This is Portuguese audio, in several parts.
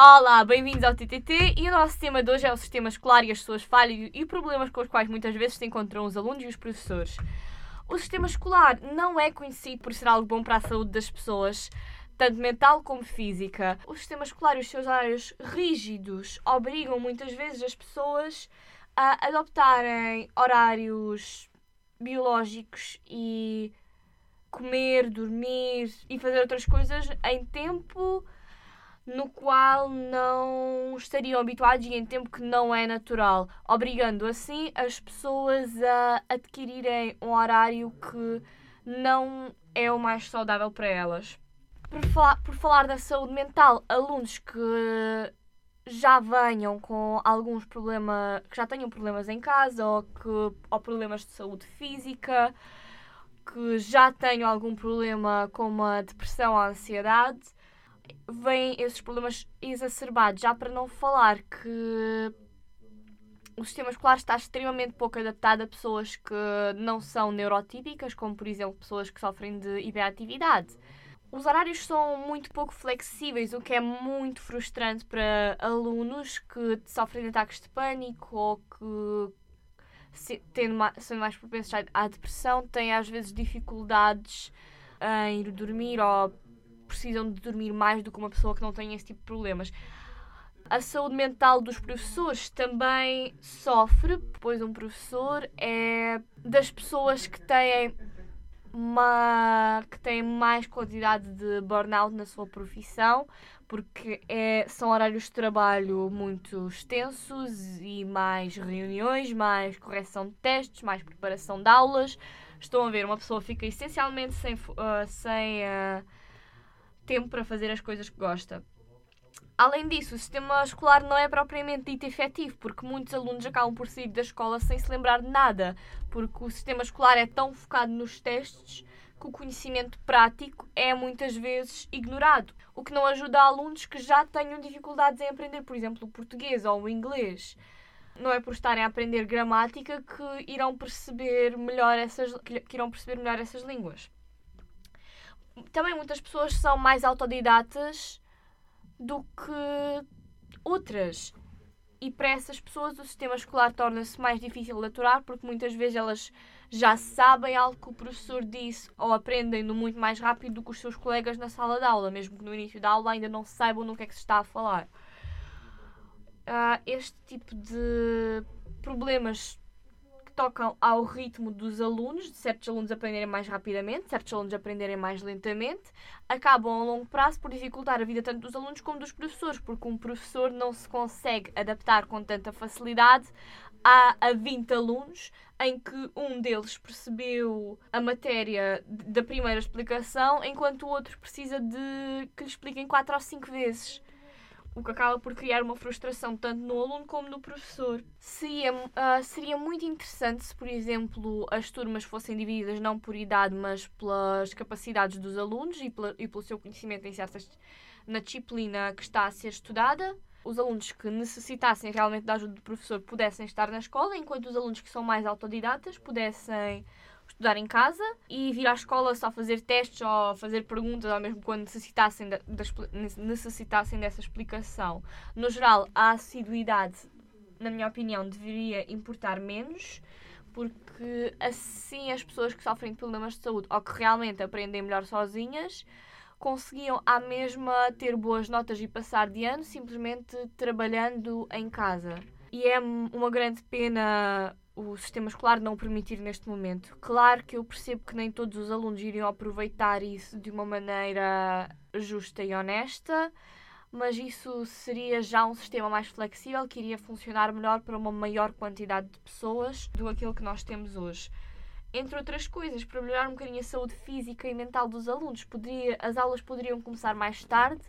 Olá, bem-vindos ao TTT e o nosso tema de hoje é o sistema escolar e as suas falhas e problemas com os quais muitas vezes se encontram os alunos e os professores. O sistema escolar não é conhecido por ser algo bom para a saúde das pessoas, tanto mental como física. O sistema escolar e os seus horários rígidos obrigam muitas vezes as pessoas a adoptarem horários biológicos e comer, dormir e fazer outras coisas em tempo no qual não estariam habituados e em tempo que não é natural, obrigando assim as pessoas a adquirirem um horário que não é o mais saudável para elas. Por falar, por falar da saúde mental, alunos que já venham com alguns problemas, que já tenham problemas em casa ou, que, ou problemas de saúde física, que já tenham algum problema como a depressão ou a ansiedade, vêm esses problemas exacerbados. Já para não falar que o sistema escolar está extremamente pouco adaptado a pessoas que não são neurotípicas, como por exemplo pessoas que sofrem de hiperatividade. Os horários são muito pouco flexíveis, o que é muito frustrante para alunos que sofrem de ataques de pânico ou que, tendo mais, sendo mais propensos à depressão, têm às vezes dificuldades em ir dormir ou precisam de dormir mais do que uma pessoa que não tem esse tipo de problemas. A saúde mental dos professores também sofre, pois um professor é das pessoas que têm uma, que têm mais quantidade de burnout na sua profissão, porque é, são horários de trabalho muito extensos e mais reuniões, mais correção de testes, mais preparação de aulas. Estão a ver, uma pessoa fica essencialmente sem, uh, sem uh, tempo para fazer as coisas que gosta. Além disso, o sistema escolar não é propriamente dito efetivo, porque muitos alunos acabam por sair da escola sem se lembrar de nada, porque o sistema escolar é tão focado nos testes que o conhecimento prático é muitas vezes ignorado, o que não ajuda alunos que já tenham dificuldades em aprender, por exemplo, o português ou o inglês. Não é por estarem a aprender gramática que irão perceber melhor essas, que irão perceber melhor essas línguas também muitas pessoas são mais autodidatas do que outras. E para essas pessoas o sistema escolar torna-se mais difícil de aturar porque muitas vezes elas já sabem algo que o professor disse ou aprendem no muito mais rápido do que os seus colegas na sala de aula, mesmo que no início da aula ainda não saibam no que é que se está a falar. Uh, este tipo de problemas tocam ao ritmo dos alunos, de certos alunos aprenderem mais rapidamente, certos alunos aprenderem mais lentamente, acabam a longo prazo por dificultar a vida tanto dos alunos como dos professores, porque um professor não se consegue adaptar com tanta facilidade a, a 20 alunos em que um deles percebeu a matéria da primeira explicação, enquanto o outro precisa de que lhe expliquem 4 ou 5 vezes o que acaba por criar uma frustração tanto no aluno como no professor. Seria, uh, seria muito interessante se, por exemplo, as turmas fossem divididas não por idade, mas pelas capacidades dos alunos e, pela, e pelo seu conhecimento em certas, na disciplina que está a ser estudada. Os alunos que necessitassem realmente da ajuda do professor pudessem estar na escola, enquanto os alunos que são mais autodidatas pudessem estudar em casa e vir à escola só fazer testes ou fazer perguntas, ou mesmo quando necessitassem, de, de, necessitassem dessa explicação. No geral, a assiduidade, na minha opinião, deveria importar menos, porque assim as pessoas que sofrem de problemas de saúde ou que realmente aprendem melhor sozinhas conseguiam à mesma ter boas notas e passar de ano simplesmente trabalhando em casa. E é uma grande pena o sistema escolar não permitir neste momento. Claro que eu percebo que nem todos os alunos iriam aproveitar isso de uma maneira justa e honesta, mas isso seria já um sistema mais flexível que iria funcionar melhor para uma maior quantidade de pessoas do aquilo que nós temos hoje. Entre outras coisas, para melhorar um bocadinho a saúde física e mental dos alunos, poderia, as aulas poderiam começar mais tarde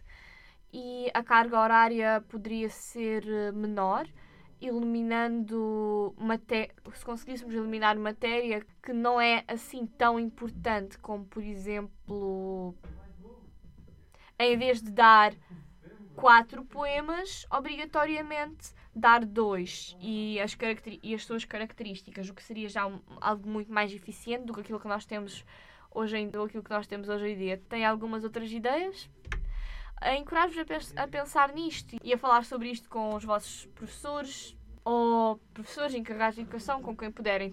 e a carga horária poderia ser eh, menor eliminando matéria, se conseguíssemos eliminar matéria que não é assim tão importante como, por exemplo, em vez de dar quatro poemas, obrigatoriamente dar dois e as, e as suas características, o que seria já um, algo muito mais eficiente do que aquilo que nós temos hoje em, do aquilo que nós temos hoje em dia. Tem algumas outras ideias? Encorajo-vos a, pens- a pensar nisto e a falar sobre isto com os vossos professores ou professores encarregados de educação, com quem puderem.